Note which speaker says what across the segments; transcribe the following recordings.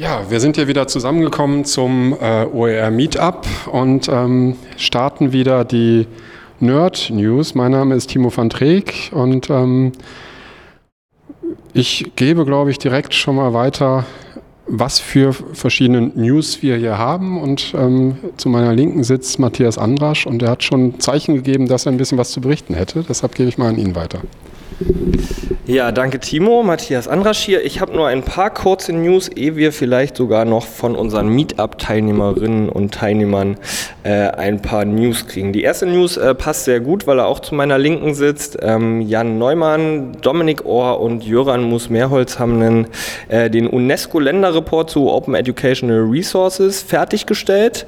Speaker 1: Ja, wir sind hier wieder zusammengekommen zum äh, OER Meetup und ähm, starten wieder die Nerd News. Mein Name ist Timo van Treek und ähm, ich gebe, glaube ich, direkt schon mal weiter, was für verschiedene News wir hier haben. Und ähm, zu meiner Linken sitzt Matthias Andrasch und er hat schon Zeichen gegeben, dass er ein bisschen was zu berichten hätte. Deshalb gebe ich mal an ihn weiter.
Speaker 2: Ja, danke Timo. Matthias Andrasch hier. Ich habe nur ein paar kurze News, ehe wir vielleicht sogar noch von unseren Meetup-Teilnehmerinnen und Teilnehmern äh, ein paar News kriegen. Die erste News äh, passt sehr gut, weil er auch zu meiner Linken sitzt. Ähm, Jan Neumann, Dominik Ohr und Jöran Mus-Mehrholz haben einen, äh, den UNESCO-Länderreport zu Open Educational Resources fertiggestellt.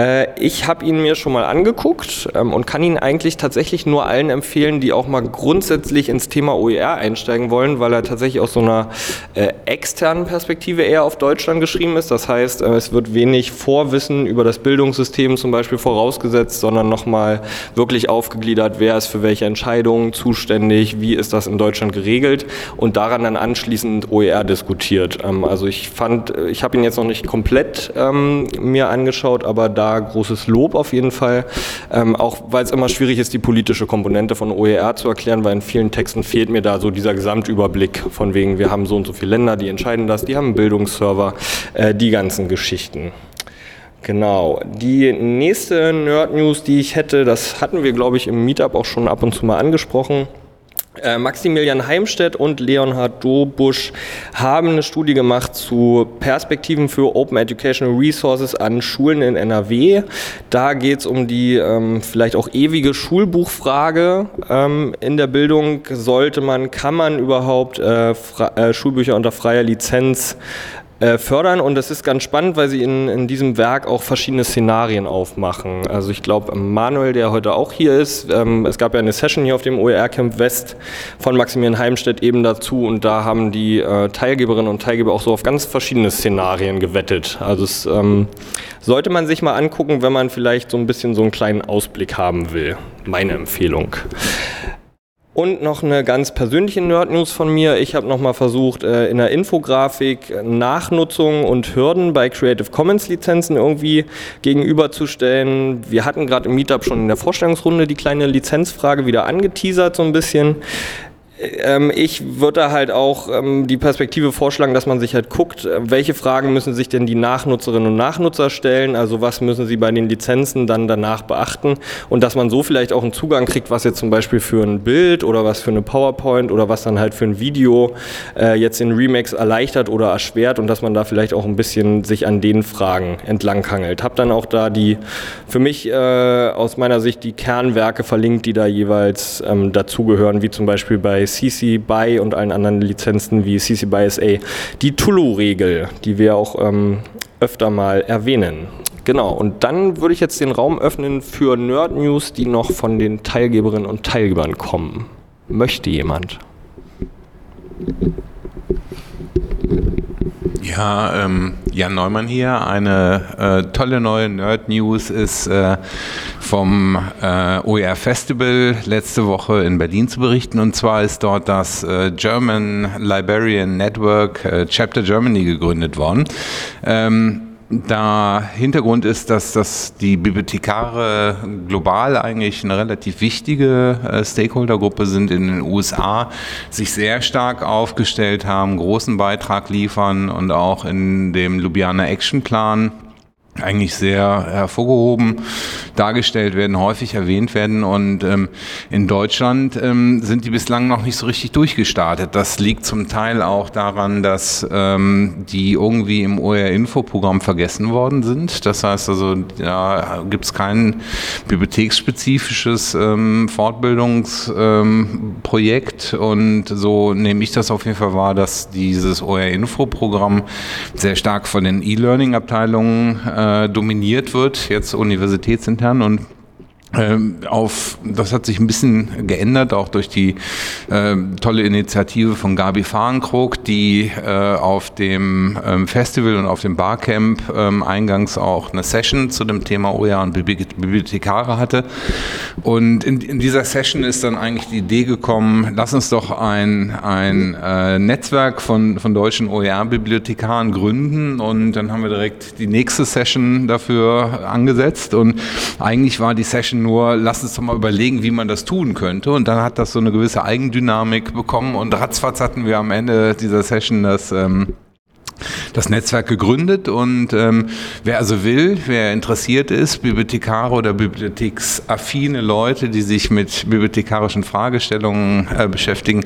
Speaker 2: Äh, ich habe ihn mir schon mal angeguckt ähm, und kann ihn eigentlich tatsächlich nur allen empfehlen, die auch mal grundsätzlich ins Thema OER einsteigen wollen, weil er tatsächlich aus so einer äh, externen Perspektive eher auf Deutschland geschrieben ist. Das heißt, äh, es wird wenig Vorwissen über das Bildungssystem zum Beispiel vorausgesetzt, sondern nochmal wirklich aufgegliedert, wer ist für welche Entscheidungen zuständig, wie ist das in Deutschland geregelt und daran dann anschließend OER diskutiert. Ähm, also ich fand, ich habe ihn jetzt noch nicht komplett ähm, mir angeschaut, aber da großes Lob auf jeden Fall, ähm, auch weil es immer schwierig ist, die politische Komponente von OER zu erklären, weil in vielen Texten fehlt mir da so dieser Gesamtüberblick von wegen, wir haben so und so viele Länder, die entscheiden das, die haben einen Bildungsserver, äh, die ganzen Geschichten. Genau. Die nächste Nerd News, die ich hätte, das hatten wir, glaube ich, im Meetup auch schon ab und zu mal angesprochen. Äh, Maximilian Heimstedt und Leonhard Dobusch haben eine Studie gemacht zu Perspektiven für Open Educational Resources an Schulen in NRW. Da geht es um die ähm, vielleicht auch ewige Schulbuchfrage ähm, in der Bildung. Sollte man, kann man überhaupt äh, äh, Schulbücher unter freier Lizenz äh, fördern. Und das ist ganz spannend, weil sie in, in diesem Werk auch verschiedene Szenarien aufmachen. Also ich glaube, Manuel, der heute auch hier ist, ähm, es gab ja eine Session hier auf dem OER Camp West von Maximilian Heimstedt eben dazu und da haben die äh, Teilgeberinnen und Teilgeber auch so auf ganz verschiedene Szenarien gewettet. Also es ähm, sollte man sich mal angucken, wenn man vielleicht so ein bisschen so einen kleinen Ausblick haben will. Meine Empfehlung. Und noch eine ganz persönliche Nerd-News von mir. Ich habe nochmal versucht, äh, in der Infografik Nachnutzung und Hürden bei Creative Commons Lizenzen irgendwie gegenüberzustellen. Wir hatten gerade im Meetup schon in der Vorstellungsrunde die kleine Lizenzfrage wieder angeteasert so ein bisschen. Ähm, ich würde halt auch ähm, die Perspektive vorschlagen, dass man sich halt guckt, äh, welche Fragen müssen sich denn die Nachnutzerinnen und Nachnutzer stellen, also was müssen sie bei den Lizenzen dann danach beachten und dass man so vielleicht auch einen Zugang kriegt, was jetzt zum Beispiel für ein Bild oder was für eine PowerPoint oder was dann halt für ein Video äh, jetzt in Remix erleichtert oder erschwert und dass man da vielleicht auch ein bisschen sich an den Fragen entlanghangelt. Hab dann auch da die für mich äh, aus meiner Sicht die Kernwerke verlinkt, die da jeweils ähm, dazugehören, wie zum Beispiel bei CC BY und allen anderen Lizenzen wie CC BY SA die Tulu-Regel, die wir auch ähm, öfter mal erwähnen. Genau, und dann würde ich jetzt den Raum öffnen für Nerd News, die noch von den Teilgeberinnen und Teilgebern kommen. Möchte jemand?
Speaker 3: Ja, ähm, Jan Neumann hier. Eine äh, tolle neue Nerd News ist äh, vom äh, OER Festival letzte Woche in Berlin zu berichten. Und zwar ist dort das äh, German Librarian Network äh, Chapter Germany gegründet worden. Ähm, da Hintergrund ist, dass das die Bibliothekare global eigentlich eine relativ wichtige äh, Stakeholdergruppe sind in den USA, sich sehr stark aufgestellt haben, großen Beitrag liefern und auch in dem Ljubljana Action Plan eigentlich sehr hervorgehoben dargestellt werden, häufig erwähnt werden. Und ähm, in Deutschland ähm, sind die bislang noch nicht so richtig durchgestartet. Das liegt zum Teil auch daran, dass ähm, die irgendwie im OER-Info-Programm vergessen worden sind. Das heißt also, da gibt es kein bibliotheksspezifisches ähm, Fortbildungsprojekt. und so nehme ich das auf jeden Fall wahr, dass dieses OER-Info-Programm sehr stark von den E-Learning-Abteilungen äh, dominiert wird, jetzt universitätsintern und auf, das hat sich ein bisschen geändert, auch durch die äh, tolle Initiative von Gabi Fahrenkrog, die äh, auf dem ähm, Festival und auf dem Barcamp ähm, eingangs auch eine Session zu dem Thema OER und Bibliothekare hatte. Und in, in, dieser Session ist dann eigentlich die Idee gekommen, lass uns doch ein, ein äh, Netzwerk von, von deutschen OER-Bibliothekaren gründen. Und dann haben wir direkt die nächste Session dafür angesetzt. Und eigentlich war die Session nur, lass uns doch mal überlegen, wie man das tun könnte. Und dann hat das so eine gewisse Eigendynamik bekommen und ratzfatz hatten wir am Ende dieser Session das ähm, das Netzwerk gegründet und ähm, wer also will, wer interessiert ist, Bibliothekare oder bibliotheksaffine Leute, die sich mit bibliothekarischen Fragestellungen äh, beschäftigen,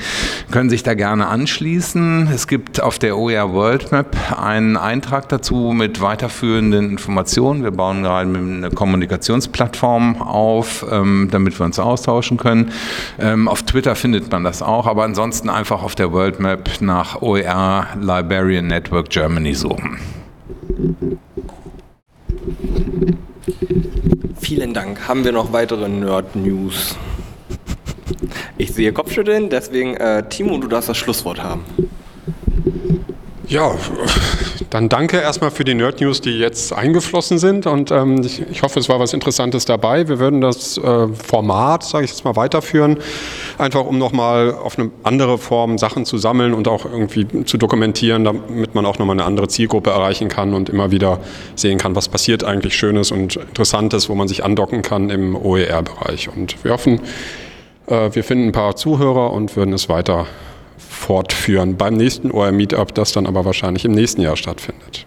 Speaker 3: können sich da gerne anschließen. Es gibt auf der OER World Map einen Eintrag dazu mit weiterführenden Informationen. Wir bauen gerade eine Kommunikationsplattform auf, ähm, damit wir uns austauschen können. Ähm, auf Twitter findet man das auch, aber ansonsten einfach auf der World Map nach OER Librarian Network Network Germany suchen.
Speaker 2: Vielen Dank. Haben wir noch weitere Nerd-News? Ich sehe Kopfschütteln, deswegen äh, Timo, du darfst das Schlusswort haben.
Speaker 1: Ja, dann danke erstmal für die Nerd News, die jetzt eingeflossen sind und ähm, ich, ich, hoffe, es war was Interessantes dabei. Wir würden das äh, Format, sage ich jetzt mal, weiterführen, einfach um nochmal auf eine andere Form Sachen zu sammeln und auch irgendwie zu dokumentieren, damit man auch nochmal eine andere Zielgruppe erreichen kann und immer wieder sehen kann, was passiert eigentlich Schönes und Interessantes, wo man sich andocken kann im OER-Bereich. Und wir hoffen, äh, wir finden ein paar Zuhörer und würden es weiter fortführen beim nächsten OR Meetup, das dann aber wahrscheinlich im nächsten Jahr stattfindet.